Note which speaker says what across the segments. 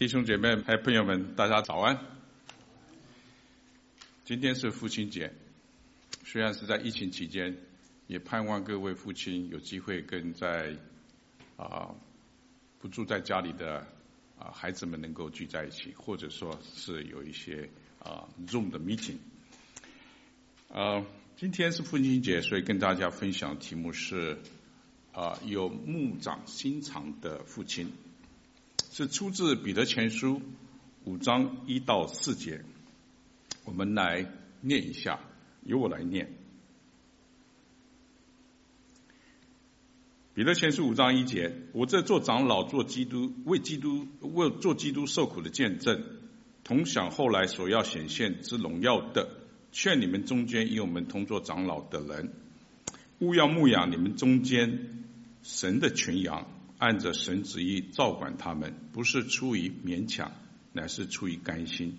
Speaker 1: 弟兄姐妹还有朋友们，大家早安。今天是父亲节，虽然是在疫情期间，也盼望各位父亲有机会跟在啊不住在家里的啊孩子们能够聚在一起，或者说是有一些啊 Zoom 的 meeting。啊，今天是父亲节，所以跟大家分享题目是啊有牧长心肠的父亲。是出自彼得前书五章一到四节，我们来念一下，由我来念。彼得前书五章一节，我这做长老、做基督、为基督、为做基督受苦的见证，同享后来所要显现之荣耀的，劝你们中间与我们同作长老的人，务要牧养你们中间神的群羊。按着神旨意照管他们，不是出于勉强，乃是出于甘心；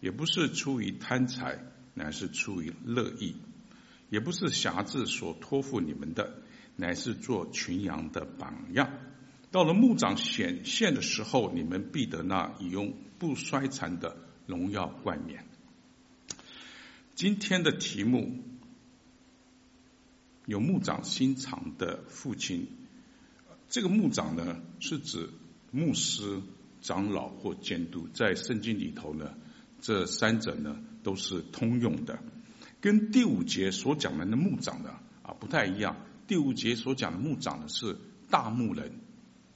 Speaker 1: 也不是出于贪财，乃是出于乐意；也不是挟制所托付你们的，乃是做群羊的榜样。到了牧长显现的时候，你们必得那永不衰残的荣耀冠冕。今天的题目有牧长心肠的父亲。这个牧长呢，是指牧师、长老或监督，在圣经里头呢，这三者呢都是通用的。跟第五节所讲的那牧长呢啊不太一样。第五节所讲的牧长呢是大牧人，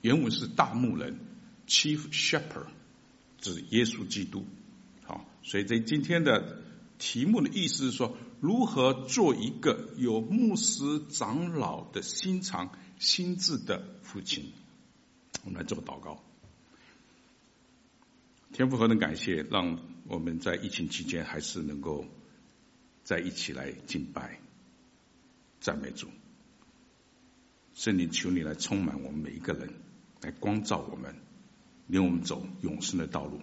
Speaker 1: 原文是大牧人 （Chief Shepherd），指耶稣基督。好，所以在今天的题目的意思是说，如何做一个有牧师、长老的心肠。心智的父亲，我们来做个祷告。天父何等感谢，让我们在疫情期间还是能够在一起来敬拜、赞美主。圣灵，求你来充满我们每一个人，来光照我们，领我们走永生的道路，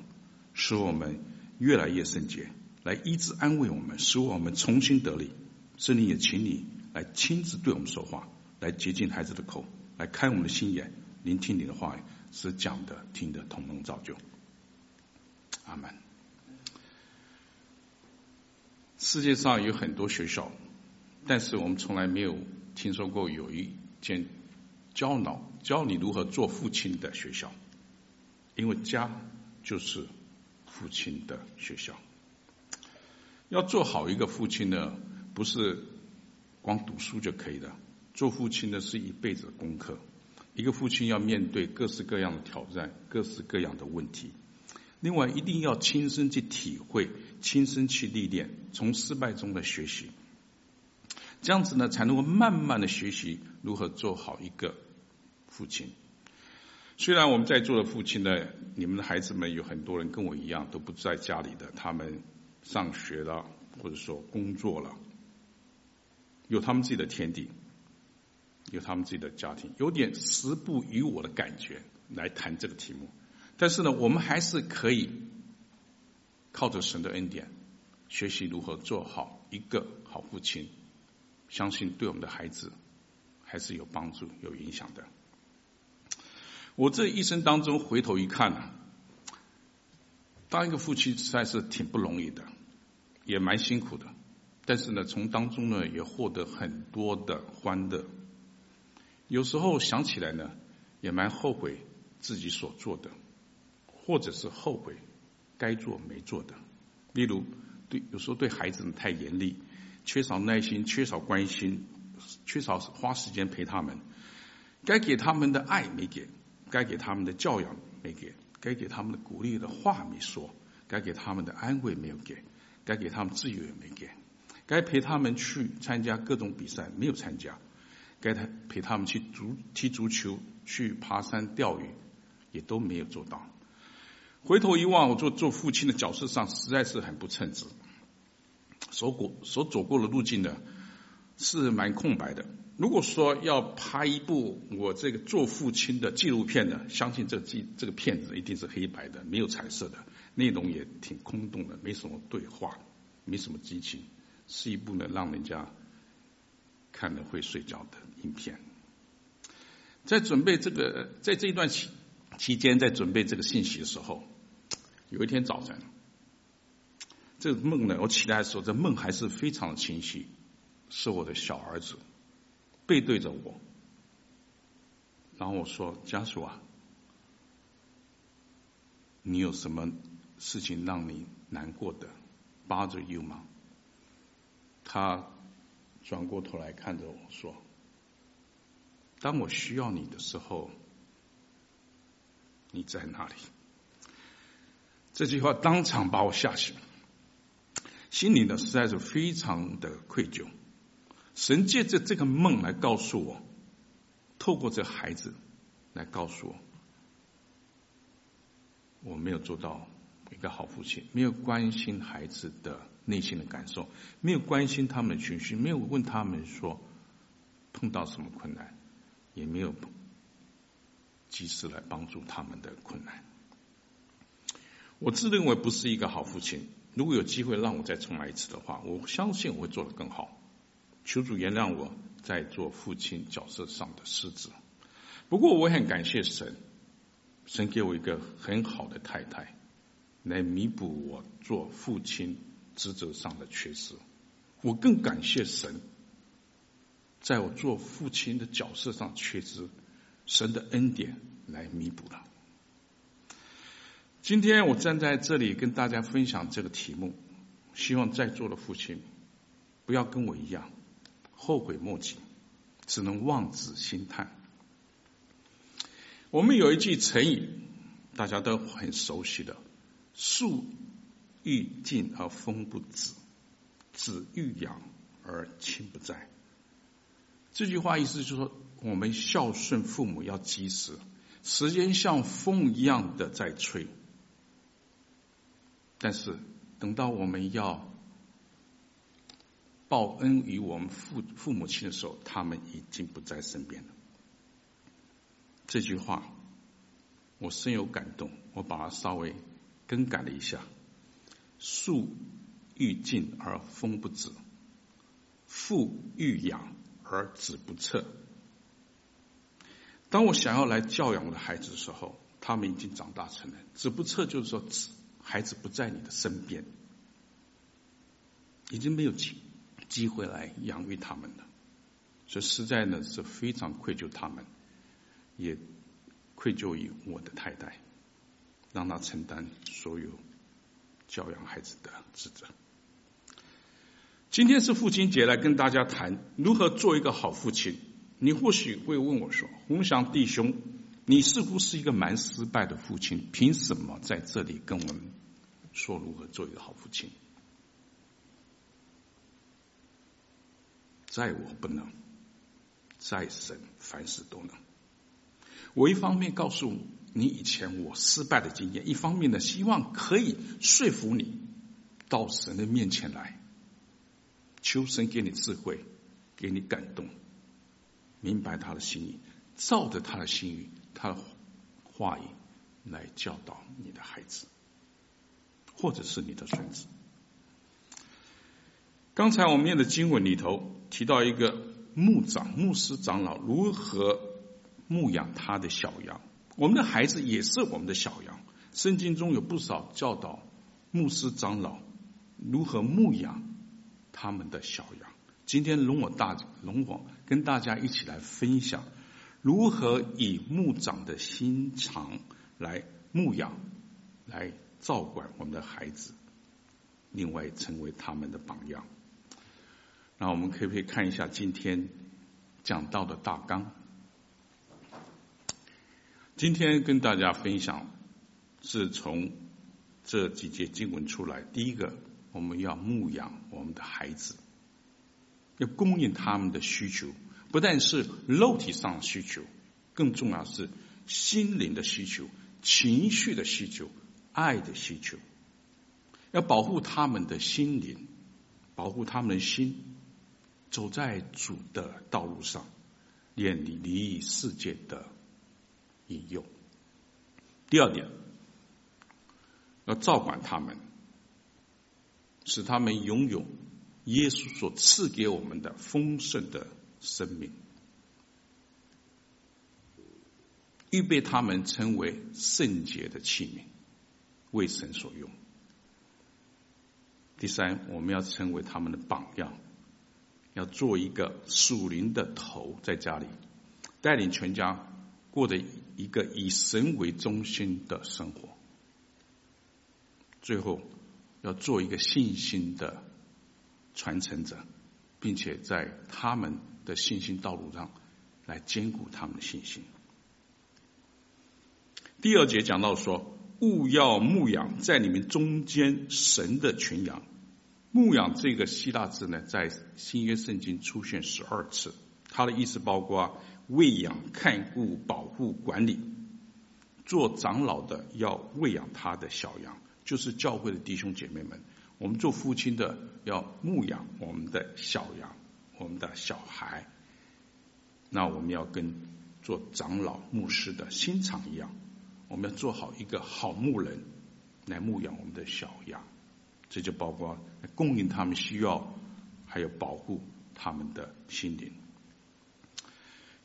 Speaker 1: 使我们越来越圣洁，来医治安慰我们，使我们重新得力。圣灵也请你来亲自对我们说话。来洁净孩子的口，来开我们的心眼，聆听你的话语，使讲的、听的同能造就。阿门。世界上有很多学校，但是我们从来没有听说过有一间教脑教你如何做父亲的学校，因为家就是父亲的学校。要做好一个父亲呢，不是光读书就可以的。做父亲的是一辈子的功课，一个父亲要面对各式各样的挑战，各式各样的问题。另外，一定要亲身去体会，亲身去历练，从失败中的学习，这样子呢，才能够慢慢的学习如何做好一个父亲。虽然我们在座的父亲呢，你们的孩子们有很多人跟我一样都不在家里的，他们上学了，或者说工作了，有他们自己的天地。有他们自己的家庭，有点时不与我的感觉来谈这个题目，但是呢，我们还是可以靠着神的恩典，学习如何做好一个好父亲，相信对我们的孩子还是有帮助、有影响的。我这一生当中回头一看呢，当一个父亲实在是挺不容易的，也蛮辛苦的，但是呢，从当中呢也获得很多的欢乐。有时候想起来呢，也蛮后悔自己所做的，或者是后悔该做没做的。例如，对有时候对孩子们太严厉，缺少耐心，缺少关心，缺少花时间陪他们。该给他们的爱没给，该给他们的教养没给，该给他们的鼓励的话没说，该给他们的安慰没有给，该给他们自由也没给，该陪他们去参加各种比赛没有参加。该他陪他们去足踢足球、去爬山、钓鱼，也都没有做到。回头一望，我做做父亲的角色上实在是很不称职。所过所走过的路径呢，是蛮空白的。如果说要拍一部我这个做父亲的纪录片呢，相信这记这个片子一定是黑白的，没有彩色的，内容也挺空洞的，没什么对话，没什么激情，是一部呢让人家看了会睡觉的影片，在准备这个，在这一段期期间，在准备这个信息的时候，有一天早晨，这个梦呢，我起来的时候，这梦还是非常的清晰，是我的小儿子背对着我，然后我说：“家属啊，你有什么事情让你难过的？bother you 吗？”他转过头来看着我说：“当我需要你的时候，你在哪里？”这句话当场把我吓醒，心里呢实在是非常的愧疚。神借着这个梦来告诉我，透过这孩子来告诉我，我没有做到一个好父亲，没有关心孩子的内心的感受，没有关心他们的情绪，没有问他们说碰到什么困难，也没有及时来帮助他们的困难。我自认为不是一个好父亲。如果有机会让我再重来一次的话，我相信我会做得更好。求主原谅我在做父亲角色上的失职。不过我很感谢神，神给我一个很好的太太，来弥补我做父亲职责上的缺失。我更感谢神，在我做父亲的角色上缺失，神的恩典来弥补了。今天我站在这里跟大家分享这个题目，希望在座的父亲不要跟我一样后悔莫及，只能望子兴叹。我们有一句成语，大家都很熟悉的“树欲静而风不止，子欲养而亲不在”。这句话意思就是说，我们孝顺父母要及时，时间像风一样的在吹。但是，等到我们要报恩于我们父父母亲的时候，他们已经不在身边了。这句话我深有感动，我把它稍微更改了一下：树欲静而风不止，父欲养而子不测。当我想要来教养我的孩子的时候，他们已经长大成人，子不测就是说子。孩子不在你的身边，已经没有机机会来养育他们了，所以实在呢是非常愧疚他们，也愧疚于我的太太，让她承担所有教养孩子的职责。今天是父亲节，来跟大家谈如何做一个好父亲。你或许会问我说：“鸿祥弟兄。”你似乎是一个蛮失败的父亲，凭什么在这里跟我们说如何做一个好父亲？在我不能，在神凡事都能。我一方面告诉你你以前我失败的经验，一方面呢，希望可以说服你到神的面前来，求神给你智慧，给你感动，明白他的心意，照着他的心意。他的话语来教导你的孩子，或者是你的孙子。刚才我们念的经文里头提到一个牧长、牧师长老如何牧养他的小羊。我们的孩子也是我们的小羊。圣经中有不少教导牧师长老如何牧养他们的小羊。今天容我大容我跟大家一起来分享。如何以牧长的心肠来牧养、来照管我们的孩子，另外成为他们的榜样。那我们可不可以看一下今天讲到的大纲？今天跟大家分享是从这几节经文出来。第一个，我们要牧养我们的孩子，要供应他们的需求。不但是肉体上的需求，更重要是心灵的需求、情绪的需求、爱的需求。要保护他们的心灵，保护他们的心，走在主的道路上，远离离异世界的引诱。第二点，要照管他们，使他们拥有耶稣所赐给我们的丰盛的。生命，预备他们成为圣洁的器皿。为神所用。第三，我们要成为他们的榜样，要做一个属灵的头，在家里带领全家过着一个以神为中心的生活。最后，要做一个信心的传承者，并且在他们的信心道路上来坚固他们的信心。第二节讲到说，勿要牧养在你们中间神的群羊。牧养这个希腊字呢，在新约圣经出现十二次，它的意思包括喂养、看顾、保护、管理。做长老的要喂养他的小羊，就是教会的弟兄姐妹们。我们做父亲的要牧养我们的小羊，我们的小孩。那我们要跟做长老、牧师的心肠一样，我们要做好一个好牧人，来牧养我们的小羊。这就包括供应他们需要，还有保护他们的心灵。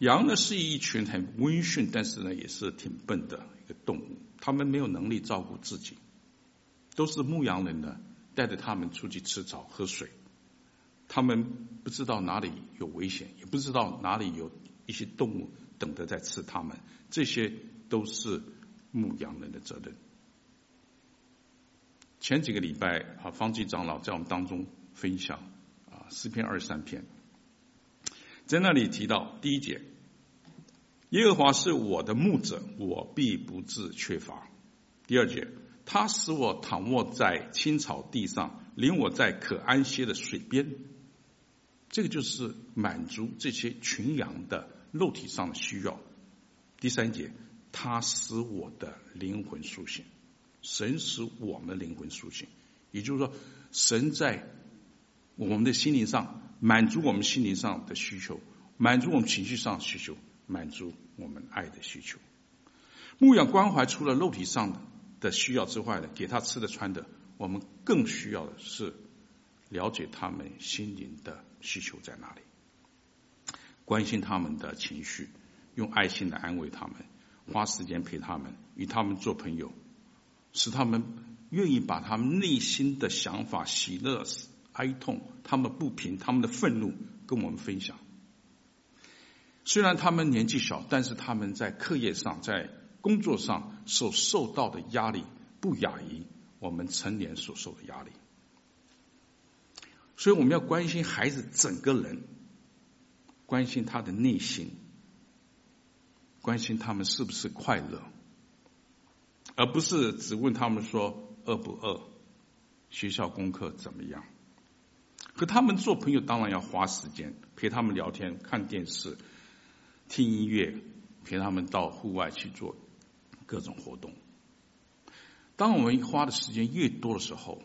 Speaker 1: 羊呢是一群很温驯，但是呢也是挺笨的一个动物。他们没有能力照顾自己，都是牧羊人呢带着他们出去吃草喝水。他们不知道哪里有危险，也不知道哪里有一些动物等着在吃他们。这些都是牧羊人的责任。前几个礼拜啊，方济长老在我们当中分享啊诗篇二十三篇，在那里提到第一节，耶和华是我的牧者，我必不致缺乏。第二节，他使我躺卧在青草地上，领我在可安歇的水边。这个就是满足这些群羊的肉体上的需要。第三节，他使我的灵魂苏醒。神使我们的灵魂苏醒，也就是说，神在我们的心灵上满足我们心灵上的需求，满足我们情绪上的需求，满足我们爱的需求。牧养关怀除了肉体上的需要之外的，给他吃的穿的，我们更需要的是了解他们心灵的需求在哪里，关心他们的情绪，用爱心来安慰他们，花时间陪他们，与他们做朋友。使他们愿意把他们内心的想法、喜乐、哀痛、他们不平、他们的愤怒跟我们分享。虽然他们年纪小，但是他们在课业上、在工作上所受到的压力不亚于我们成年所受的压力。所以我们要关心孩子整个人，关心他的内心，关心他们是不是快乐。而不是只问他们说饿不饿，学校功课怎么样？和他们做朋友，当然要花时间陪他们聊天、看电视、听音乐，陪他们到户外去做各种活动。当我们花的时间越多的时候，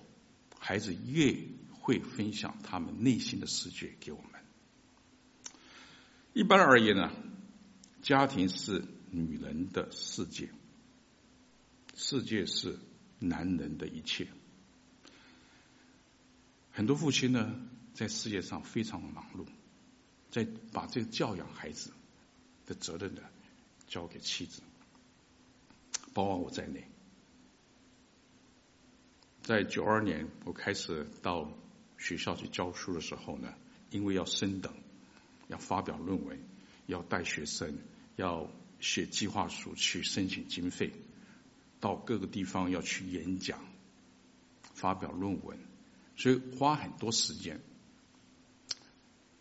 Speaker 1: 孩子越会分享他们内心的世界给我们。一般而言呢，家庭是女人的世界。世界是男人的一切。很多父亲呢，在世界上非常忙碌，在把这个教养孩子的责任呢，交给妻子，包括我在内。在九二年我开始到学校去教书的时候呢，因为要升等，要发表论文，要带学生，要写计划书去申请经费。到各个地方要去演讲、发表论文，所以花很多时间。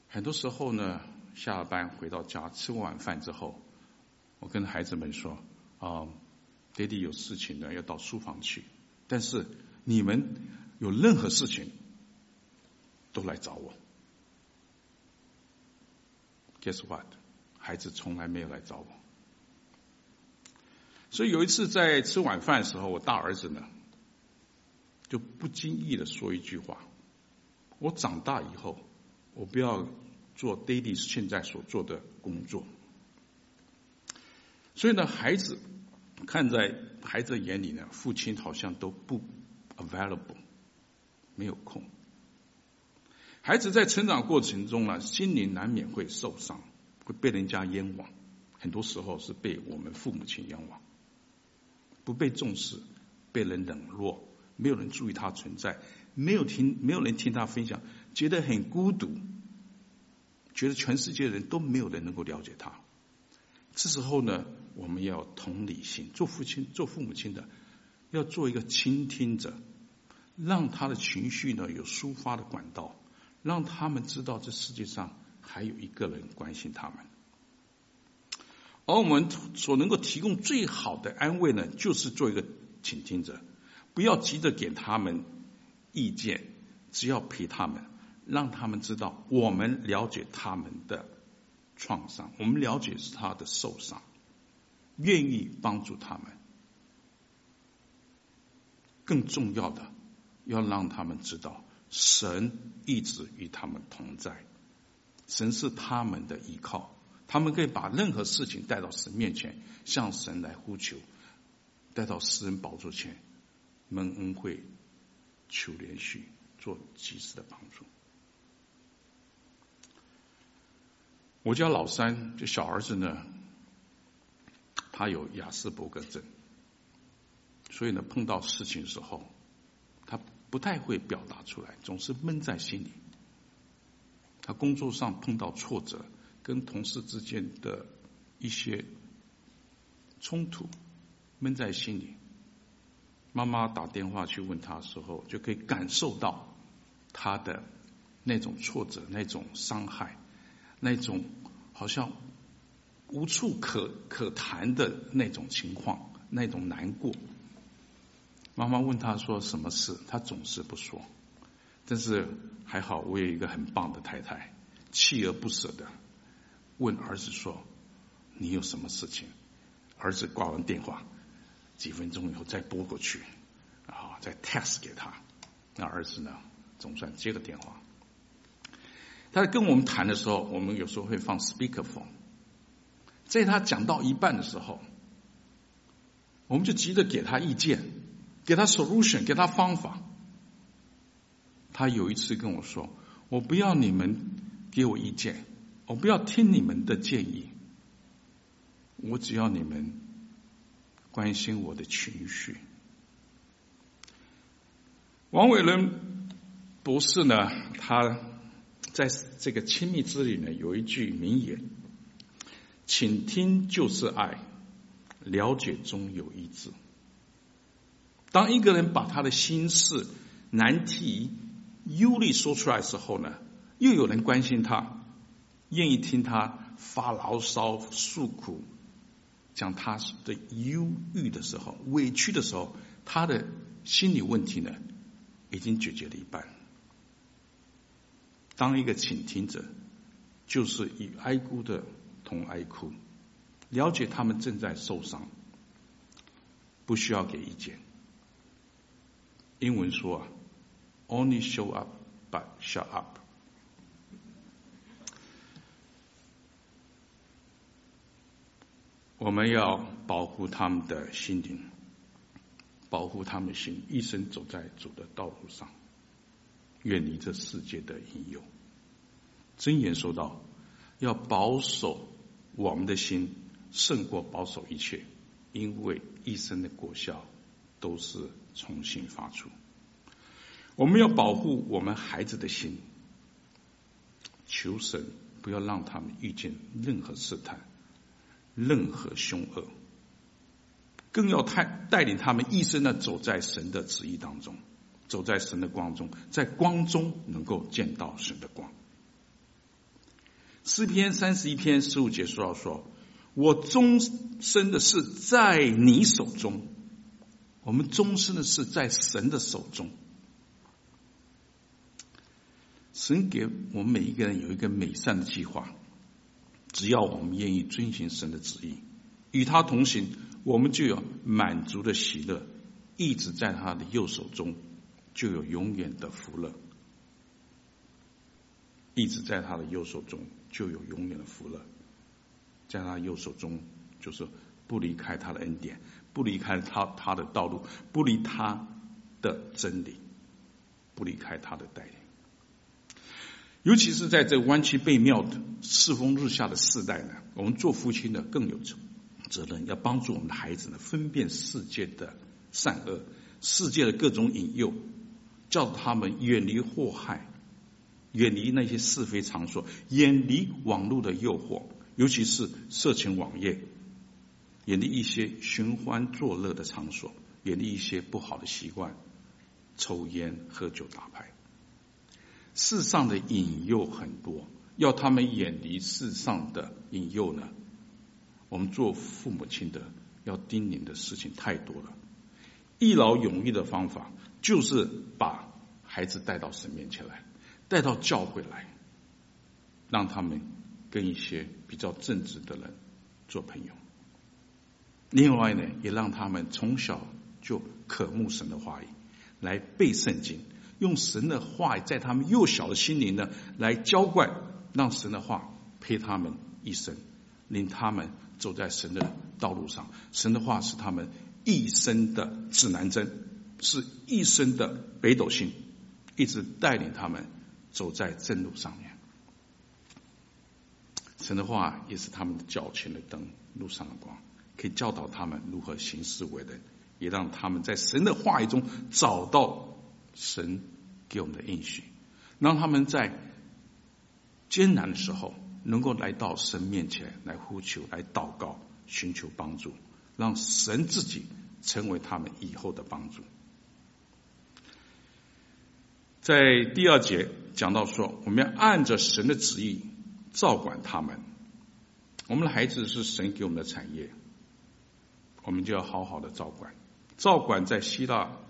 Speaker 1: 很多时候呢，下了班回到家，吃过晚饭之后，我跟孩子们说：“啊，爹地有事情呢，要到书房去。但是你们有任何事情，都来找我。” Guess what？孩子从来没有来找我。所以有一次在吃晚饭的时候，我大儿子呢就不经意的说一句话：“我长大以后，我不要做 Daddy 现在所做的工作。”所以呢，孩子看在孩子眼里呢，父亲好像都不 available，没有空。孩子在成长过程中呢，心灵难免会受伤，会被人家冤枉，很多时候是被我们父母亲冤枉。不被重视，被人冷落，没有人注意他存在，没有听，没有人听他分享，觉得很孤独，觉得全世界人都没有人能够了解他。这时候呢，我们要同理心，做父亲、做父母亲的，要做一个倾听者，让他的情绪呢有抒发的管道，让他们知道这世界上还有一个人关心他们。而我们所能够提供最好的安慰呢，就是做一个倾听者，不要急着给他们意见，只要陪他们，让他们知道我们了解他们的创伤，我们了解是他的受伤，愿意帮助他们。更重要的，要让他们知道，神一直与他们同在，神是他们的依靠。他们可以把任何事情带到神面前，向神来呼求，带到施恩宝座前，蒙恩惠，求怜恤，做及时的帮助。我家老三，这小儿子呢，他有亚斯伯格症，所以呢，碰到事情的时候，他不太会表达出来，总是闷在心里。他工作上碰到挫折。跟同事之间的一些冲突，闷在心里。妈妈打电话去问他的时候，就可以感受到他的那种挫折、那种伤害、那种好像无处可可谈的那种情况、那种难过。妈妈问他说什么事，他总是不说。但是还好，我有一个很棒的太太，锲而不舍的。问儿子说：“你有什么事情？”儿子挂完电话，几分钟以后再拨过去，然后再 text 给他。那儿子呢，总算接个电话。他在跟我们谈的时候，我们有时候会放 speakerphone。在他讲到一半的时候，我们就急着给他意见，给他 solution，给他方法。他有一次跟我说：“我不要你们给我意见。”我不要听你们的建议，我只要你们关心我的情绪。王伟伦博士呢，他在这个亲密之旅呢，有一句名言：“请听就是爱，了解中有一致。”当一个人把他的心事、难题、忧虑说出来的时候呢，又有人关心他。愿意听他发牢骚、诉苦，讲他的忧郁的时候、委屈的时候，他的心理问题呢，已经解决了一半。当一个倾听者，就是与哀哭的同哀哭，了解他们正在受伤，不需要给意见。英文说啊，Only show up, but shut up。我们要保护他们的心灵，保护他们心，一生走在主的道路上，远离这世界的引诱。箴言说道：要保守我们的心，胜过保守一切，因为一生的果效都是从心发出。我们要保护我们孩子的心，求神不要让他们遇见任何试探。任何凶恶，更要带带领他们一生的走在神的旨意当中，走在神的光中，在光中能够见到神的光。诗篇三十一篇十五节说到说：“我终身的事在你手中。”我们终身的事在神的手中。神给我们每一个人有一个美善的计划。只要我们愿意遵循神的旨意，与他同行，我们就有满足的喜乐，一直在他的右手中，就有永远的福乐。一直在他的右手中，就有永远的福乐。在他右手中，就是不离开他的恩典，不离开他他的道路，不离他的真理，不离开他的带领。尤其是在这弯曲背谬的世风日下的世代呢，我们做父亲的更有责责任，要帮助我们的孩子呢分辨世界的善恶，世界的各种引诱，叫他们远离祸害，远离那些是非场所，远离网络的诱惑，尤其是色情网页，远离一些寻欢作乐的场所，远离一些不好的习惯，抽烟、喝酒、打牌。世上的引诱很多，要他们远离世上的引诱呢？我们做父母亲的要叮咛的事情太多了。一劳永逸的方法就是把孩子带到神面前来，带到教会来，让他们跟一些比较正直的人做朋友。另外呢，也让他们从小就渴慕神的话语，来背圣经。用神的话在他们幼小的心灵呢，来浇灌，让神的话陪他们一生，令他们走在神的道路上。神的话是他们一生的指南针，是一生的北斗星，一直带领他们走在正路上面。神的话也是他们的脚前的灯，路上的光，可以教导他们如何行事为人，也让他们在神的话语中找到。神给我们的应许，让他们在艰难的时候能够来到神面前来呼求、来祷告、寻求帮助，让神自己成为他们以后的帮助。在第二节讲到说，我们要按着神的旨意照管他们。我们的孩子是神给我们的产业，我们就要好好的照管。照管在希腊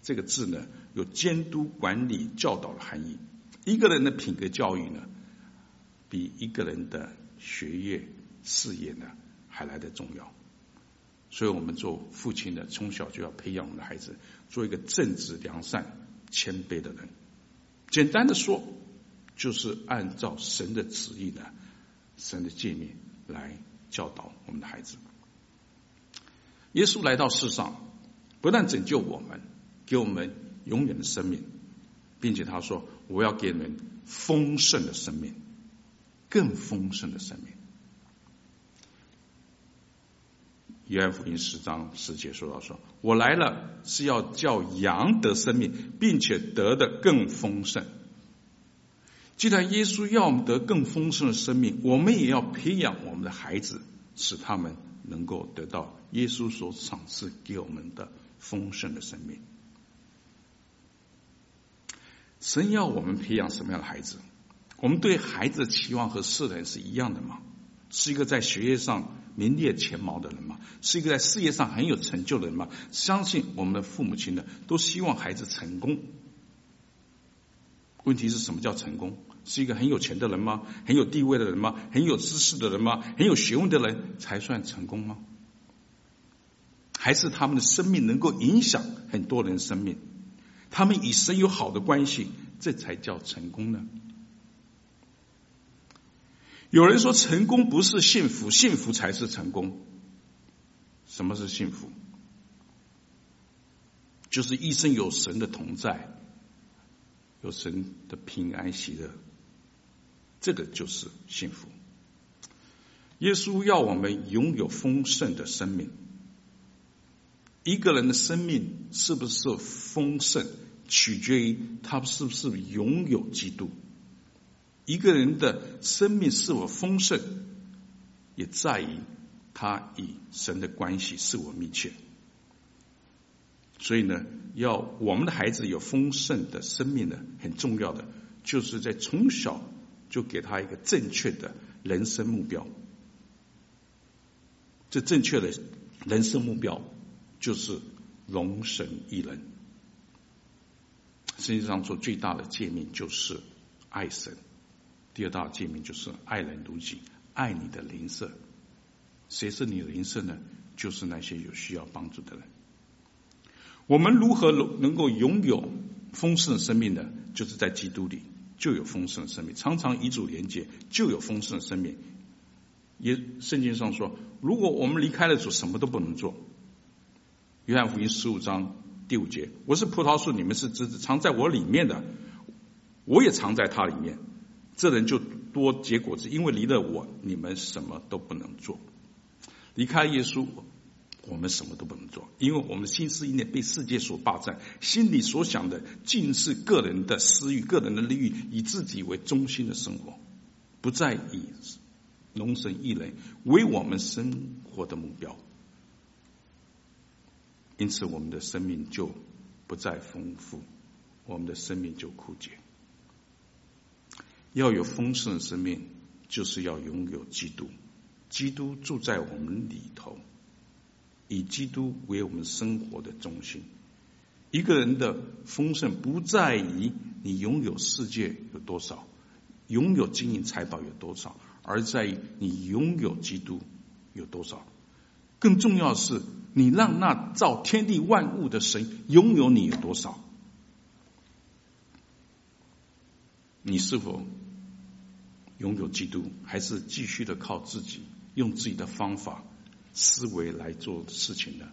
Speaker 1: 这个字呢，有监督、管理、教导的含义。一个人的品格教育呢，比一个人的学业、事业呢还来得重要。所以，我们做父亲的，从小就要培养我们的孩子做一个正直、良善、谦卑的人。简单的说，就是按照神的旨意呢，神的诫命来教导我们的孩子。耶稣来到世上，不但拯救我们，给我们。永远的生命，并且他说：“我要给你们丰盛的生命，更丰盛的生命。”约翰福音十章十节说到：“说我来了是要叫羊得生命，并且得的更丰盛。”既然耶稣要我们得更丰盛的生命，我们也要培养我们的孩子，使他们能够得到耶稣所赏赐给我们的丰盛的生命。神要我们培养什么样的孩子？我们对孩子的期望和世人是一样的吗？是一个在学业上名列前茅的人吗？是一个在事业上很有成就的人吗？相信我们的父母亲呢，都希望孩子成功。问题是什么叫成功？是一个很有钱的人吗？很有地位的人吗？很有知识的人吗？很有学问的人才算成功吗？还是他们的生命能够影响很多人生命？他们与神有好的关系，这才叫成功呢。有人说，成功不是幸福，幸福才是成功。什么是幸福？就是一生有神的同在，有神的平安喜乐，这个就是幸福。耶稣要我们拥有丰盛的生命。一个人的生命是不是丰盛？取决于他是不是拥有基督。一个人的生命是否丰盛，也在于他与神的关系是否密切。所以呢，要我们的孩子有丰盛的生命呢，很重要的就是在从小就给他一个正确的人生目标。这正确的人生目标就是荣神益人。实际上做最大的诫命就是爱神，第二大诫命就是爱人如己，爱你的邻舍。谁是你的邻舍呢？就是那些有需要帮助的人。我们如何能能够拥有丰盛的生命呢？就是在基督里就有丰盛的生命，常常与主连接就有丰盛的生命。也圣经上说，如果我们离开了主，什么都不能做。约翰福音十五章。第五节，我是葡萄树，你们是枝子，藏在我里面的，我也藏在他里面。这人就多结果子，因为离了我，你们什么都不能做。离开耶稣，我们什么都不能做，因为我们心思意念被世界所霸占，心里所想的尽是个人的私欲、个人的利益，以自己为中心的生活，不再以荣神益人为我们生活的目标，因此我们的生命就不再丰富，我们的生命就枯竭。要有丰盛的生命，就是要拥有基督，基督住在我们里头。以基督为我们生活的中心。一个人的丰盛不在于你拥有世界有多少，拥有金银财宝有多少，而在于你拥有基督有多少。更重要的是，你让那造天地万物的神拥有你有多少。你是否拥有基督，还是继续的靠自己，用自己的方法？思维来做事情的，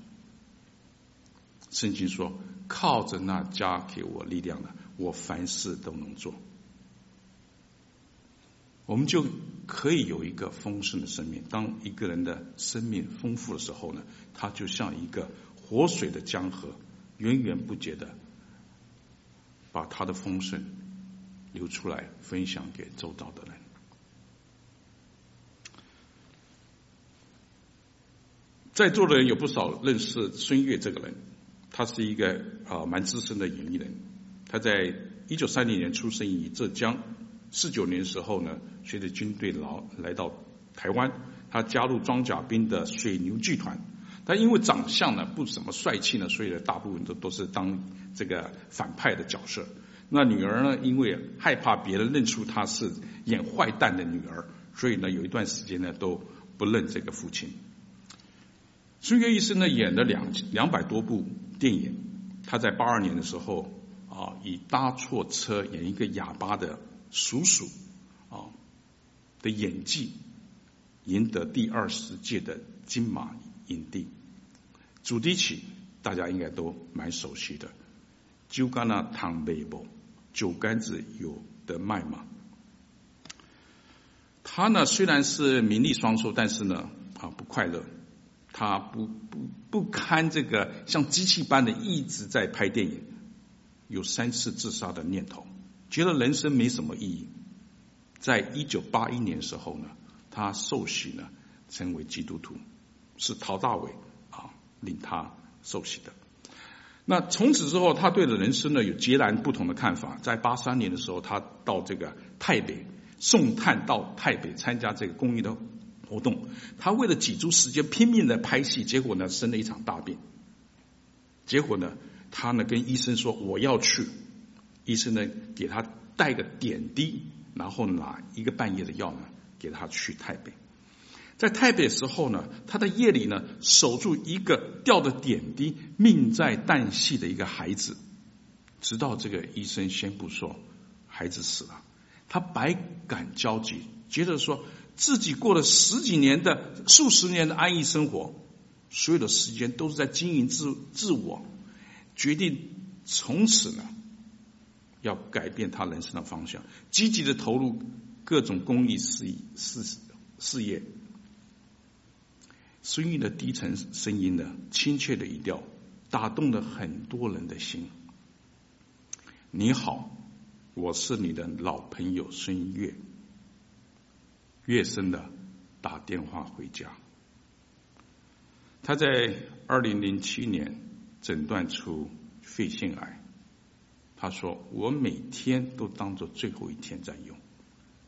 Speaker 1: 圣经说：“靠着那加给我力量的，我凡事都能做。”我们就可以有一个丰盛的生命。当一个人的生命丰富的时候呢，他就像一个活水的江河，源源不绝的把他的丰盛流出来，分享给周遭的人。在座的人有不少认识孙越这个人，他是一个啊蛮资深的演艺人。他在一九三零年出生于浙江，四九年时候呢，随着军队来来到台湾，他加入装甲兵的水牛剧团。他因为长相呢不怎么帅气呢，所以呢大部分都都是当这个反派的角色。那女儿呢，因为害怕别人认出他是演坏蛋的女儿，所以呢有一段时间呢都不认这个父亲。孙悦医生呢，演了两两百多部电影。他在八二年的时候啊，以搭错车演一个哑巴的叔叔啊的演技，赢得第二十届的金马影帝。主题曲大家应该都蛮熟悉的，《酒干那倘卖无》，酒干子有得卖吗？他呢虽然是名利双收，但是呢啊不快乐。他不不不堪这个像机器般的一直在拍电影，有三次自杀的念头，觉得人生没什么意义。在一九八一年的时候呢，他受洗呢，成为基督徒，是陶大伟啊令他受洗的。那从此之后，他对的人生呢有截然不同的看法。在八三年的时候，他到这个泰北送炭到泰北参加这个公益的。活动，他为了挤出时间拼命的拍戏，结果呢生了一场大病。结果呢，他呢跟医生说我要去，医生呢给他带个点滴，然后拿一个半夜的药呢给他去台北。在台北时候呢，他在夜里呢守住一个吊的点滴，命在旦夕的一个孩子，直到这个医生宣布说孩子死了，他百感交集，接着说。自己过了十几年的、数十年的安逸生活，所有的时间都是在经营自自我，决定从此呢，要改变他人生的方向，积极的投入各种公益事业事事业。孙越的低沉声音呢，亲切的语调，打动了很多人的心。你好，我是你的老朋友孙越。越深的打电话回家。他在二零零七年诊断出肺腺癌。他说：“我每天都当做最后一天在用，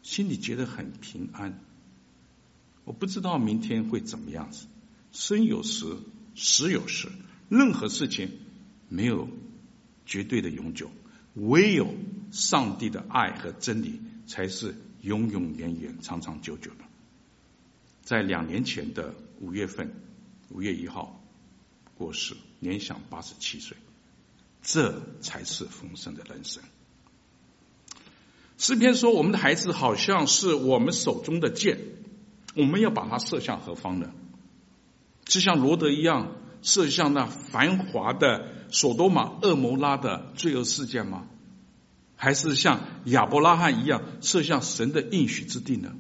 Speaker 1: 心里觉得很平安。我不知道明天会怎么样子。生有时，死有时，任何事情没有绝对的永久，唯有上帝的爱和真理才是。”永永远远、长长久久的，在两年前的五月份，五月一号过世，年享八十七岁，这才是丰盛的人生。诗篇说：“我们的孩子好像是我们手中的箭，我们要把它射向何方呢？是像罗德一样射向那繁华的索多玛、厄摩拉的罪恶事件吗？”还是像亚伯拉罕一样射向神的应许之地呢？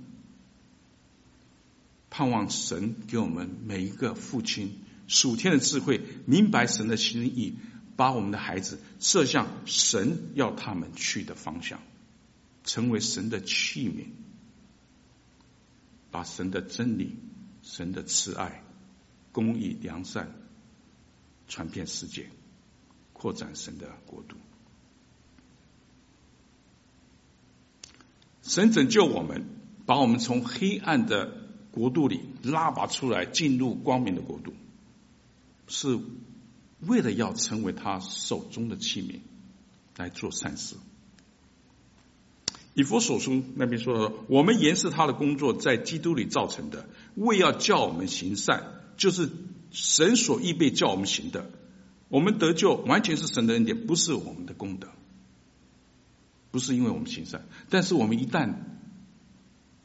Speaker 1: 盼望神给我们每一个父亲属天的智慧，明白神的心意，把我们的孩子射向神要他们去的方向，成为神的器皿，把神的真理、神的慈爱、公义、良善传遍世界，扩展神的国度。神拯救我们，把我们从黑暗的国度里拉拔出来，进入光明的国度，是为了要成为他手中的器皿，来做善事。以弗所书那边说，我们原是他的工作，在基督里造成的，为要叫我们行善，就是神所预备叫我们行的。我们得救完全是神的恩典，不是我们的功德，不是因为我们行善，但是我们一旦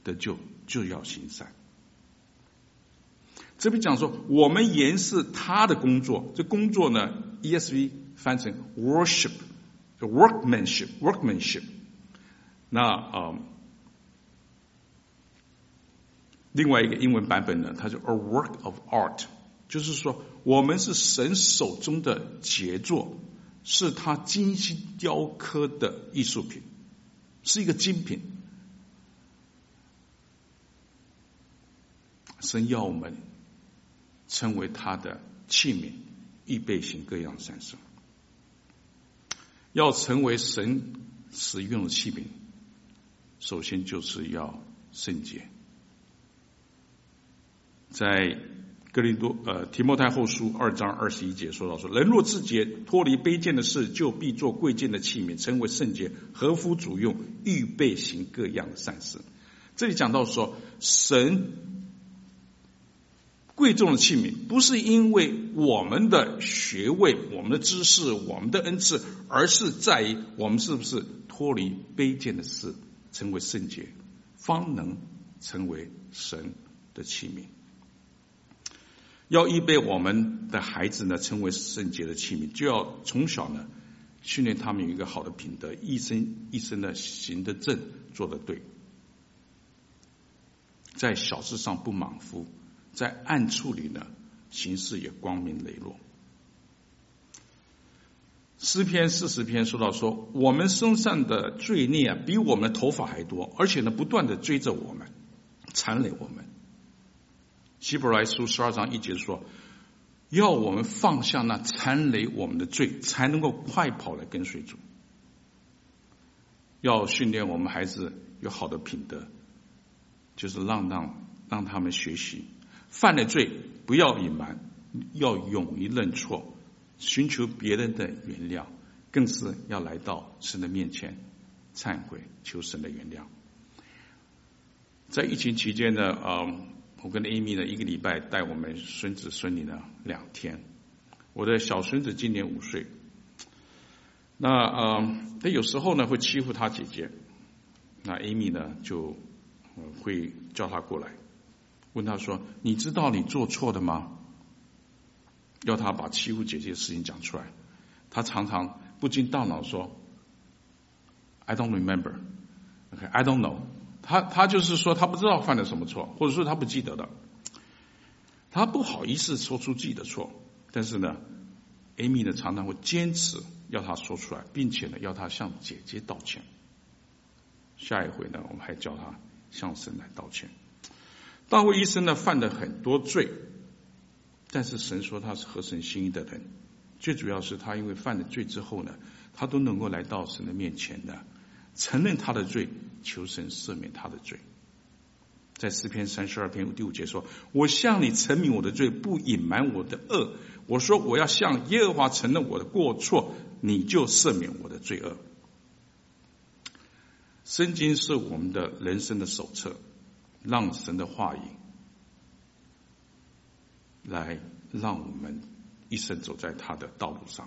Speaker 1: 得救，就要行善。这边讲说，我们延是他的工作。这工作呢，ESV 翻成 worship，workmanship，workmanship。那啊、呃，另外一个英文版本呢，它是 a work of art，就是说，我们是神手中的杰作，是他精心雕刻的艺术品，是一个精品。神要我们。成为他的器皿，预备行各样善事。要成为神使用的器皿，首先就是要圣洁。在哥林多呃提摩太后书二章二十一节说到说：人若自洁，脱离卑贱的事，就必做贵贱的器皿，成为圣洁，合乎主用，预备行各样的善事。这里讲到说神。贵重的器皿，不是因为我们的学位、我们的知识、我们的恩赐，而是在于我们是不是脱离卑贱的事，成为圣洁，方能成为神的器皿。要预备我们的孩子呢，成为圣洁的器皿，就要从小呢训练他们有一个好的品德，一生一生的行得正，做得对，在小事上不莽夫。在暗处里呢，行事也光明磊落。诗篇四十篇说到说，我们身上的罪孽啊，比我们的头发还多，而且呢，不断的追着我们，缠累我们。希伯来书十二章一节说，要我们放下那缠累我们的罪，才能够快跑来跟随主。要训练我们孩子有好的品德，就是让让让他们学习。犯了罪，不要隐瞒，要勇于认错，寻求别人的原谅，更是要来到神的面前忏悔，求神的原谅。在疫情期间呢，呃，我跟 Amy 呢一个礼拜带我们孙子孙女呢两天。我的小孙子今年五岁，那呃，他有时候呢会欺负他姐姐，那 Amy 呢就会叫他过来。问他说：“你知道你做错的吗？”要他把欺负姐姐的事情讲出来。他常常不经大脑说：“I don't remember, OK, I don't know。”他他就是说他不知道犯了什么错，或者说他不记得的。他不好意思说出自己的错，但是呢，Amy 呢常常会坚持要他说出来，并且呢要他向姐姐道歉。下一回呢，我们还叫他向神来道歉。大卫一生呢犯了很多罪，但是神说他是合神心意的人。最主要是他因为犯了罪之后呢，他都能够来到神的面前的，承认他的罪，求神赦免他的罪。在诗篇三十二篇第五节说：“我向你陈明我的罪，不隐瞒我的恶。我说我要向耶和华承认我的过错，你就赦免我的罪恶。”圣经是我们的人生的手册。让神的话语来让我们一生走在他的道路上。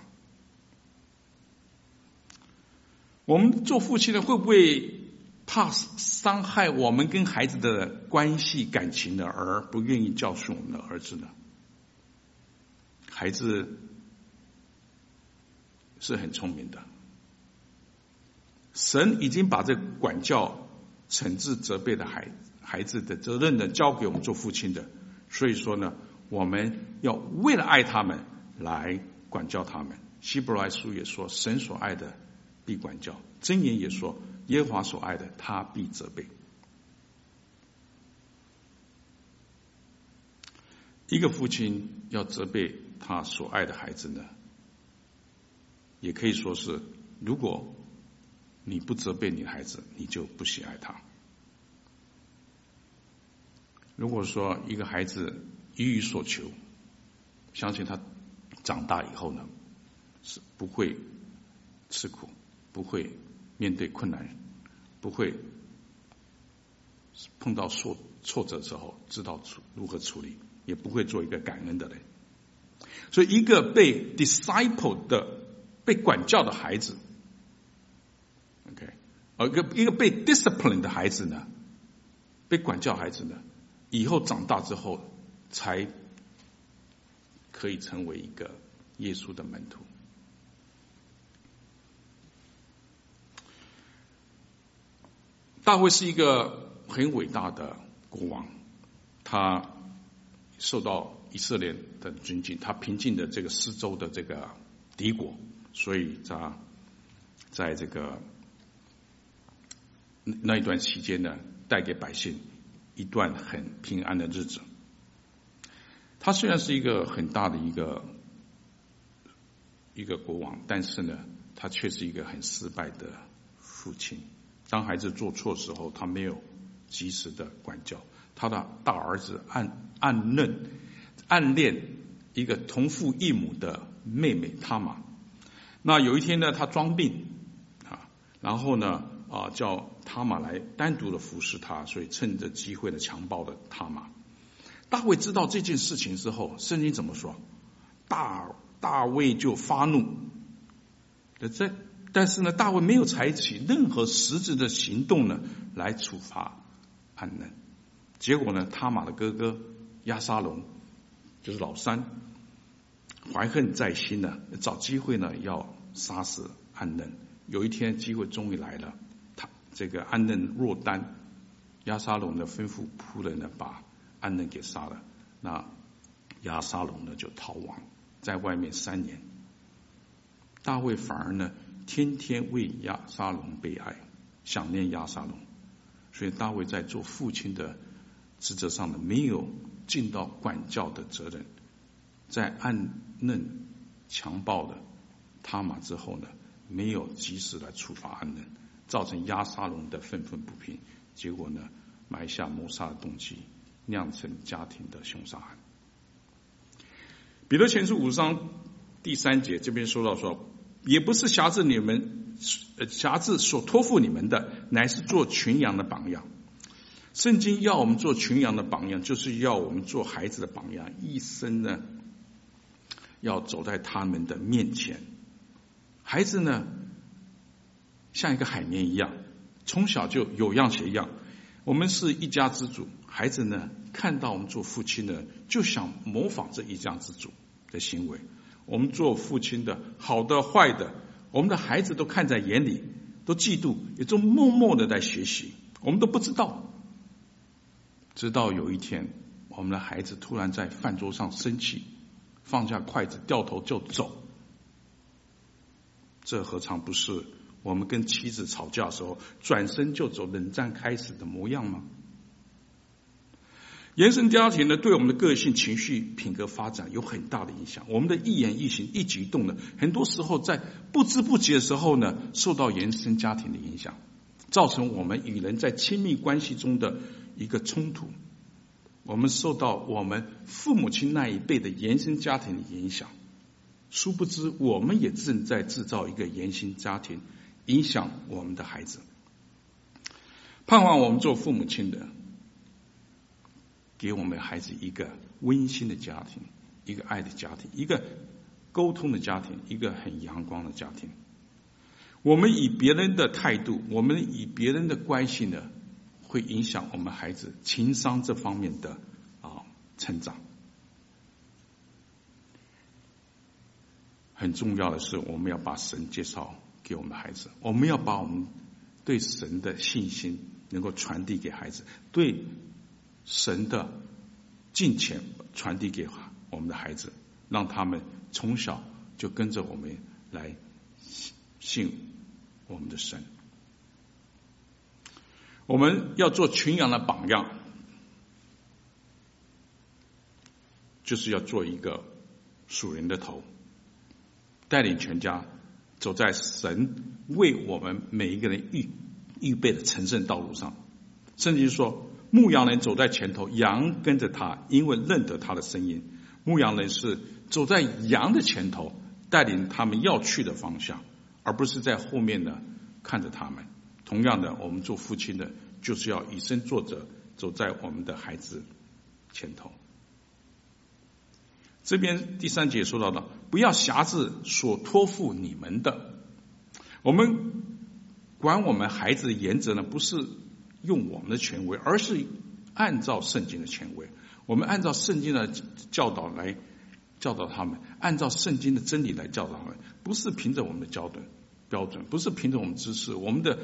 Speaker 1: 我们做父亲的会不会怕伤害我们跟孩子的关系感情呢，而不愿意教训我们的儿子呢？孩子是很聪明的，神已经把这管教、惩治、责备的孩。孩子的责任呢，交给我们做父亲的。所以说呢，我们要为了爱他们来管教他们。希伯来书也说，神所爱的必管教；箴言也说，耶和华所爱的他必责备。一个父亲要责备他所爱的孩子呢，也可以说是，如果你不责备你的孩子，你就不喜爱他。如果说一个孩子一无所求，相信他长大以后呢，是不会吃苦，不会面对困难，不会碰到挫挫折之后知道处如何处理。也不会做一个感恩的人，所以一个被 disciple 的、被管教的孩子，OK，而一个一个被 discipline 的孩子呢，被管教孩子呢，以后长大之后才可以成为一个耶稣的门徒。大卫是一个很伟大的国王，他。受到以色列的尊敬，他平静的这个四周的这个敌国，所以他在这个那一段期间呢，带给百姓一段很平安的日子。他虽然是一个很大的一个一个国王，但是呢，他却是一个很失败的父亲。当孩子做错时候，他没有及时的管教。他的大儿子暗暗嫩暗恋一个同父异母的妹妹他玛。那有一天呢，他装病啊，然后呢啊叫他玛来单独的服侍他，所以趁着机会呢强暴了他玛。大卫知道这件事情之后，圣经怎么说？大大卫就发怒。这但是呢，大卫没有采取任何实质的行动呢来处罚暗嫩。结果呢，他玛的哥哥亚沙龙就是老三，怀恨在心呢，找机会呢要杀死暗嫩。有一天机会终于来了，他这个暗嫩落单，亚沙龙呢吩咐仆人呢把暗嫩给杀了。那亚沙龙呢就逃亡，在外面三年。大卫反而呢天天为亚沙龙悲哀，想念亚沙龙，所以大卫在做父亲的。职责上呢，没有尽到管教的责任，在暗嫩强暴了他玛之后呢，没有及时来处罚暗嫩，造成亚沙龙的愤愤不平，结果呢，埋下谋杀的动机，酿成家庭的凶杀案。彼得前书五章第三节这边说到说，也不是挟制你们，呃，挟制所托付你们的，乃是做群羊的榜样。圣经要我们做群羊的榜样，就是要我们做孩子的榜样，一生呢要走在他们的面前。孩子呢像一个海绵一样，从小就有样学样。我们是一家之主，孩子呢看到我们做父亲的，就想模仿这一家之主的行为。我们做父亲的，好的坏的，我们的孩子都看在眼里，都嫉妒，也都默默的在学习，我们都不知道。直到有一天，我们的孩子突然在饭桌上生气，放下筷子，掉头就走。这何尝不是我们跟妻子吵架的时候转身就走、冷战开始的模样吗？原生家庭呢，对我们的个性、情绪、品格发展有很大的影响。我们的一言一行、一举一动呢，很多时候在不知不觉的时候呢，受到原生家庭的影响，造成我们与人在亲密关系中的。一个冲突，我们受到我们父母亲那一辈的原生家庭的影响，殊不知我们也正在制造一个原生家庭，影响我们的孩子。盼望我们做父母亲的，给我们孩子一个温馨的家庭，一个爱的家庭，一个沟通的家庭，一个很阳光的家庭。我们以别人的态度，我们以别人的关系呢，会影响我们孩子情商这方面的啊成长。很重要的是，我们要把神介绍给我们的孩子，我们要把我们对神的信心能够传递给孩子，对神的敬虔传递给我们的孩子，让他们从小就跟着我们来信我们的神。我们要做群羊的榜样，就是要做一个属人的头，带领全家走在神为我们每一个人预预备的成圣道路上。甚至说，牧羊人走在前头，羊跟着他，因为认得他的声音。牧羊人是走在羊的前头，带领他们要去的方向，而不是在后面呢看着他们。同样的，我们做父亲的，就是要以身作则，走在我们的孩子前头。这边第三节说到的，不要挟制所托付你们的。我们管我们孩子的原则呢，不是用我们的权威，而是按照圣经的权威。我们按照圣经的教导来教导他们，按照圣经的真理来教导他们，不是凭着我们的标准标准，不是凭着我们知识、我们的。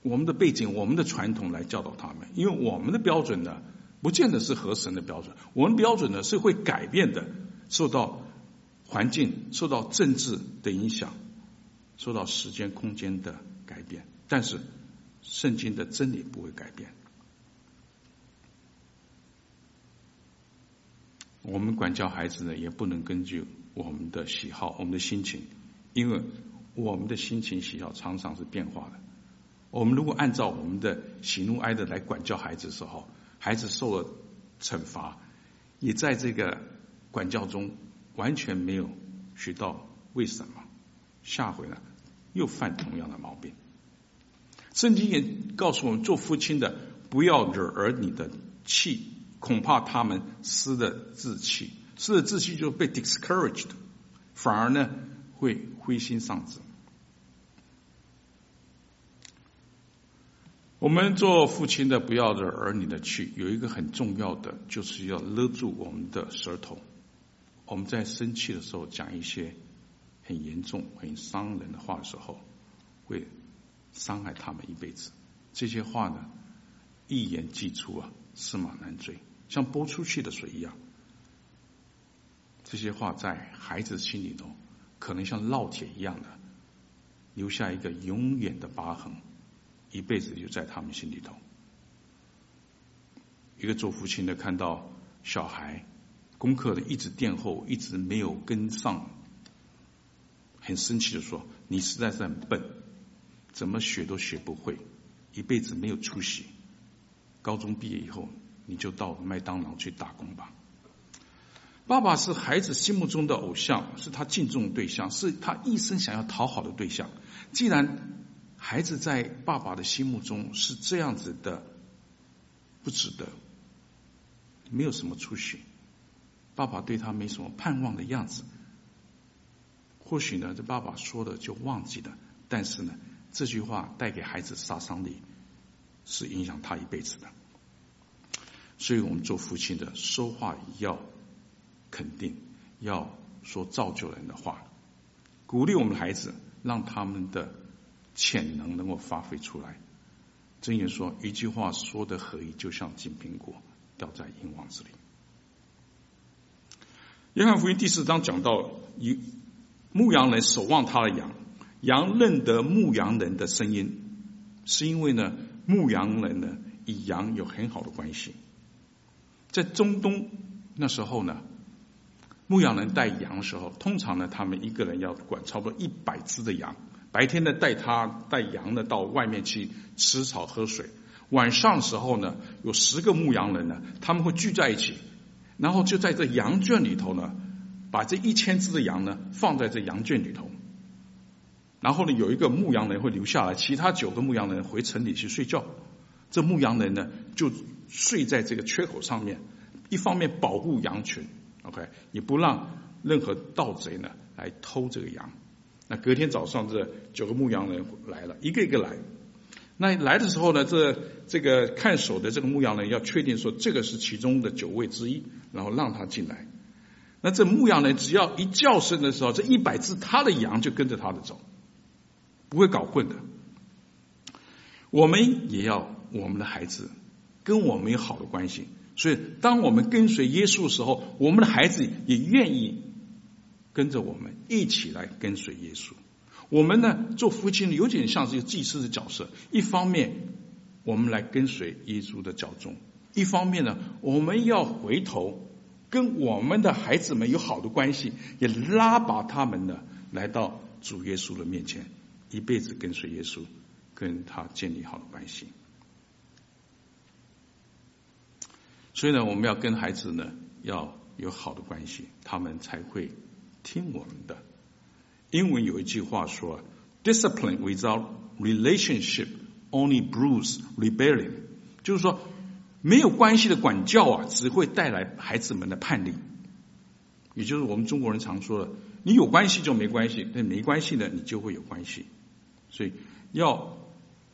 Speaker 1: 我们的背景、我们的传统来教导他们，因为我们的标准呢，不见得是合神的标准。我们标准呢是会改变的，受到环境、受到政治的影响，受到时间、空间的改变。但是圣经的真理不会改变。我们管教孩子呢，也不能根据我们的喜好、我们的心情，因为我们的心情、喜好常常是变化的。我们如果按照我们的喜怒哀乐来管教孩子的时候，孩子受了惩罚，也在这个管教中完全没有学到为什么，下回呢又犯同样的毛病。圣经也告诉我们，做父亲的不要惹儿女的气，恐怕他们失了志气，失了志气就被 discouraged，反而呢会灰心丧志。我们做父亲的，不要惹儿女的气。有一个很重要的，就是要勒住我们的舌头。我们在生气的时候讲一些很严重、很伤人的话的时候，会伤害他们一辈子。这些话呢，一言既出啊，驷马难追，像泼出去的水一样。这些话在孩子心里头，可能像烙铁一样的，留下一个永远的疤痕。一辈子就在他们心里头。一个做父亲的看到小孩功课的一直垫后，一直没有跟上，很生气的说：“你实在是很笨，怎么学都学不会，一辈子没有出息。高中毕业以后，你就到麦当劳去打工吧。”爸爸是孩子心目中的偶像，是他敬重对象，是他一生想要讨好的对象。既然孩子在爸爸的心目中是这样子的，不值得，没有什么出息，爸爸对他没什么盼望的样子。或许呢，这爸爸说的就忘记了，但是呢，这句话带给孩子杀伤力，是影响他一辈子的。所以我们做父亲的说话要肯定，要说造就人的话，鼓励我们的孩子，让他们的。潜能能够发挥出来。箴言说，一句话说的合宜，就像金苹果掉在银网子里。约翰福音第四章讲到，一牧羊人守望他的羊，羊认得牧羊人的声音，是因为呢，牧羊人呢与羊有很好的关系。在中东那时候呢，牧羊人带羊的时候，通常呢，他们一个人要管差不多一百只的羊。白天呢，带他带羊呢到外面去吃草喝水。晚上时候呢，有十个牧羊人呢，他们会聚在一起，然后就在这羊圈里头呢，把这一千只的羊呢放在这羊圈里头。然后呢，有一个牧羊人会留下来，其他九个牧羊人回城里去睡觉。这牧羊人呢，就睡在这个缺口上面，一方面保护羊群，OK，也不让任何盗贼呢来偷这个羊。那隔天早上，这九个牧羊人来了，一个一个来。那来的时候呢，这这个看守的这个牧羊人要确定说这个是其中的九位之一，然后让他进来。那这牧羊人只要一叫声的时候，这一百只他的羊就跟着他的走，不会搞混的。我们也要我们的孩子跟我们有好的关系，所以，当我们跟随耶稣的时候，我们的孩子也愿意跟着我们一起来跟随耶稣。我们呢，做父亲的有点像是一个祭司的角色。一方面，我们来跟随耶稣的脚踪；一方面呢，我们要回头跟我们的孩子们有好的关系，也拉拔他们呢来到主耶稣的面前，一辈子跟随耶稣，跟他建立好的关系。所以呢，我们要跟孩子呢要有好的关系，他们才会听我们的。英文有一句话说：“Discipline without relationship only breeds rebellion。”就是说，没有关系的管教啊，只会带来孩子们的叛逆。也就是我们中国人常说的：“你有关系就没关系，但没关系的你就会有关系。”所以，要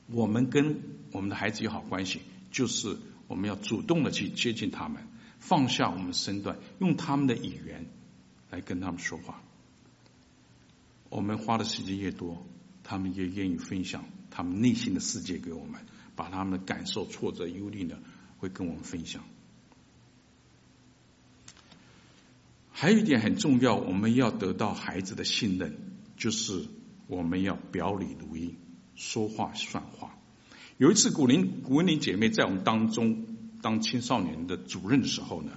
Speaker 1: 我们跟我们的孩子有好关系，就是。我们要主动的去接近他们，放下我们身段，用他们的语言来跟他们说话。我们花的时间越多，他们越愿意分享他们内心的世界给我们，把他们的感受、挫折、忧虑呢，会跟我们分享。还有一点很重要，我们要得到孩子的信任，就是我们要表里如一，说话算话。有一次，古林古文玲姐妹在我们当中当青少年的主任的时候呢，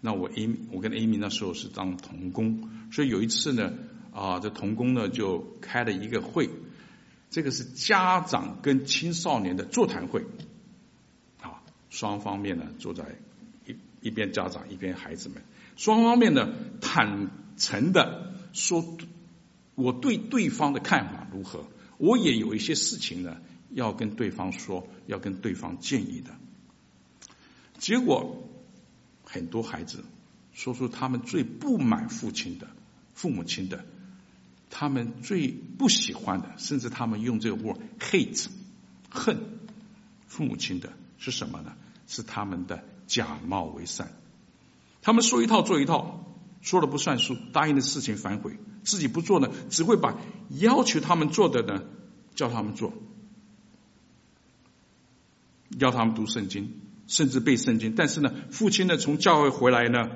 Speaker 1: 那我 Amy 我跟 Amy 那时候是当童工，所以有一次呢，啊，这童工呢就开了一个会，这个是家长跟青少年的座谈会，啊，双方面呢坐在一一边家长一边孩子们，双方面呢坦诚的说我对对方的看法如何，我也有一些事情呢。要跟对方说，要跟对方建议的，结果很多孩子说出他们最不满父亲的、父母亲的，他们最不喜欢的，甚至他们用这个 word hate 恨父母亲的是什么呢？是他们的假冒为善，他们说一套做一套，说了不算数，答应的事情反悔，自己不做呢，只会把要求他们做的呢叫他们做。要他们读圣经，甚至背圣经。但是呢，父亲呢从教会回来呢，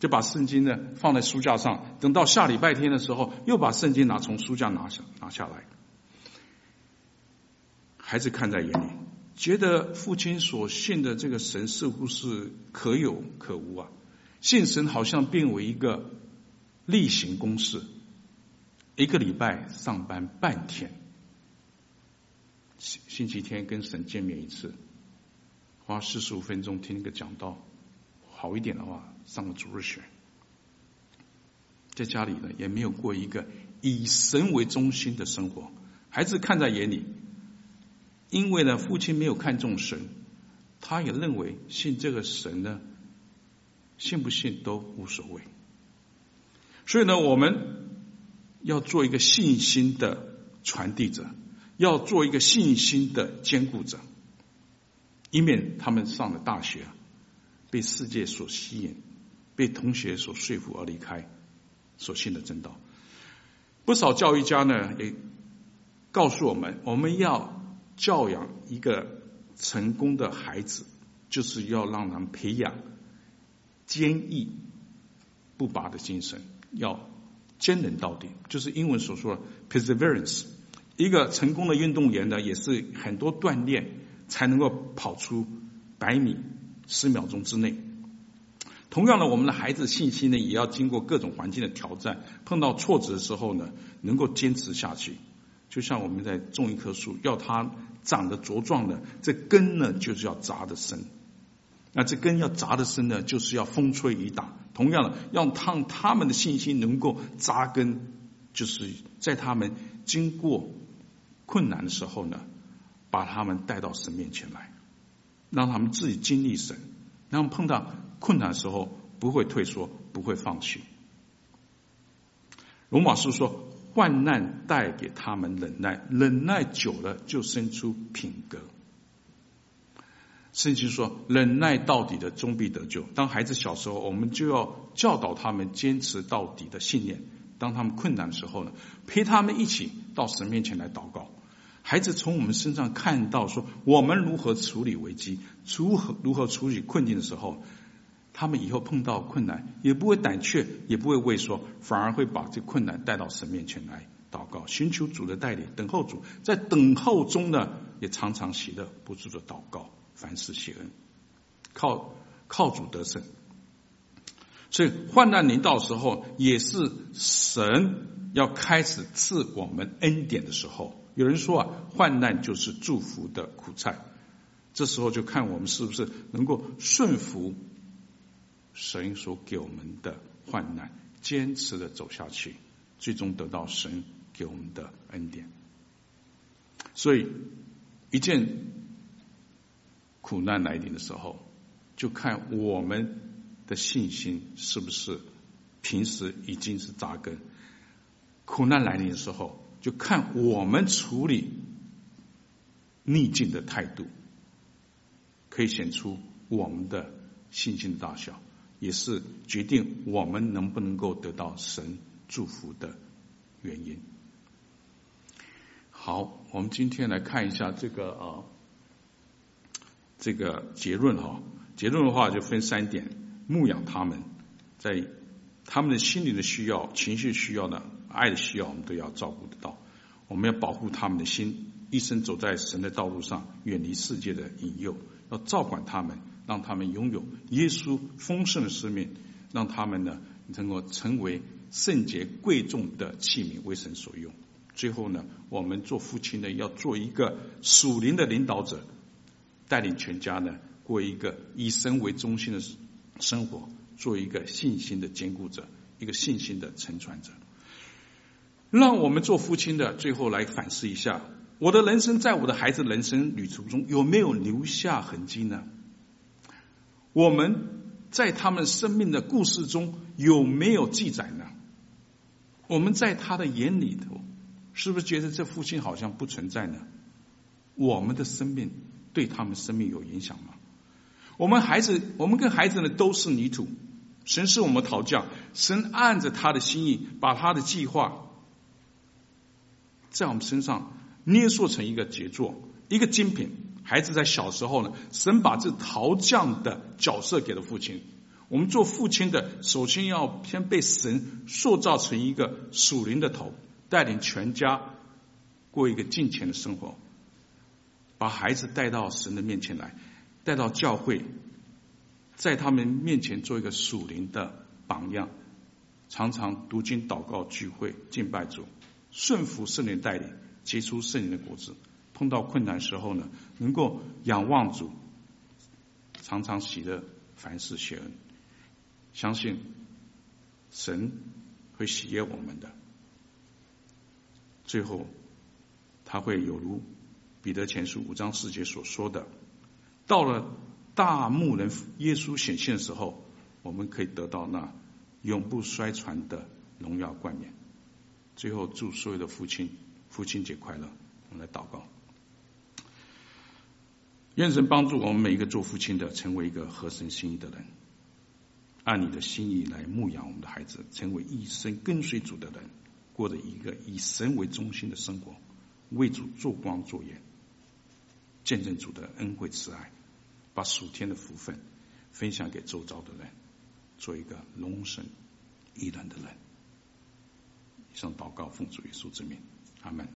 Speaker 1: 就把圣经呢放在书架上，等到下礼拜天的时候，又把圣经拿从书架拿下拿下来。孩子看在眼里，觉得父亲所信的这个神似乎是可有可无啊，信神好像变为一个例行公事，一个礼拜上班半天，星星期天跟神见面一次。花四十五分钟听一个讲道，好一点的话上个主日学，在家里呢也没有过一个以神为中心的生活，孩子看在眼里，因为呢父亲没有看重神，他也认为信这个神呢，信不信都无所谓，所以呢我们要做一个信心的传递者，要做一个信心的坚固者。以免他们上了大学，被世界所吸引，被同学所说服而离开所信的真道。不少教育家呢也告诉我们，我们要教养一个成功的孩子，就是要让他们培养坚毅不拔的精神，要坚韧到底，就是英文所说的 perseverance。一个成功的运动员呢，也是很多锻炼。才能够跑出百米十秒钟之内。同样的，我们的孩子信心呢，也要经过各种环境的挑战，碰到挫折的时候呢，能够坚持下去。就像我们在种一棵树，要它长得茁壮的，这根呢就是要扎得深。那这根要扎得深呢，就是要风吹雨打。同样的，要让他们的信心能够扎根，就是在他们经过困难的时候呢。把他们带到神面前来，让他们自己经历神，让他们碰到困难的时候不会退缩，不会放弃。罗马书说，患难带给他们忍耐，忍耐久了就生出品格。圣经说，忍耐到底的终必得救。当孩子小时候，我们就要教导他们坚持到底的信念。当他们困难的时候呢，陪他们一起到神面前来祷告。孩子从我们身上看到说，我们如何处理危机，如何如何处理困境的时候，他们以后碰到困难也不会胆怯，也不会畏缩，反而会把这困难带到神面前来祷告，寻求主的带领，等候主。在等候中呢，也常常喜乐，不住的祷告，凡事谢恩，靠靠主得胜。所以患难临到时候，也是神要开始赐我们恩典的时候。有人说啊，患难就是祝福的苦菜，这时候就看我们是不是能够顺服。神所给我们的患难，坚持的走下去，最终得到神给我们的恩典。所以，一件苦难来临的时候，就看我们的信心是不是平时已经是扎根。苦难来临的时候，就看我们处理逆境的态度，可以显出我们的信心的大小。也是决定我们能不能够得到神祝福的原因。好，我们今天来看一下这个啊，这个结论哈。结论的话就分三点：牧养他们，在他们的心灵的需要、情绪需要呢、爱的需要，我们都要照顾得到。我们要保护他们的心，一生走在神的道路上，远离世界的引诱，要照管他们。让他们拥有耶稣丰盛的生命，让他们呢能够成为圣洁贵重的器皿，为神所用。最后呢，我们做父亲的要做一个属灵的领导者，带领全家呢过一个以神为中心的生活，做一个信心的坚固者，一个信心的承传者。让我们做父亲的最后来反思一下：我的人生在我的孩子人生旅途中有没有留下痕迹呢？我们在他们生命的故事中有没有记载呢？我们在他的眼里头，是不是觉得这父亲好像不存在呢？我们的生命对他们生命有影响吗？我们孩子，我们跟孩子呢都是泥土，神是我们陶匠，神按着他的心意，把他的计划在我们身上捏塑成一个杰作，一个精品。孩子在小时候呢，神把这陶匠的角色给了父亲。我们做父亲的，首先要先被神塑造成一个属灵的头，带领全家过一个敬虔的生活，把孩子带到神的面前来，带到教会，在他们面前做一个属灵的榜样，常常读经、祷告、聚会、敬拜主，顺服圣灵带领，结出圣灵的果子。碰到困难时候呢，能够仰望主，常常喜乐，凡事谢恩，相信神会喜悦我们的。最后，他会有如彼得前书五章四节所说的，到了大牧人耶稣显现的时候，我们可以得到那永不衰传的荣耀冠冕。最后，祝所有的父亲父亲节快乐！我们来祷告。愿神帮助我们每一个做父亲的，成为一个合神心意的人，按你的心意来牧养我们的孩子，成为一生跟随主的人，过着一个以神为中心的生活，为主做光做盐，见证主的恩惠慈爱，把属天的福分分享给周遭的人，做一个龙神益人的人。以上祷告奉主耶稣之名，阿门。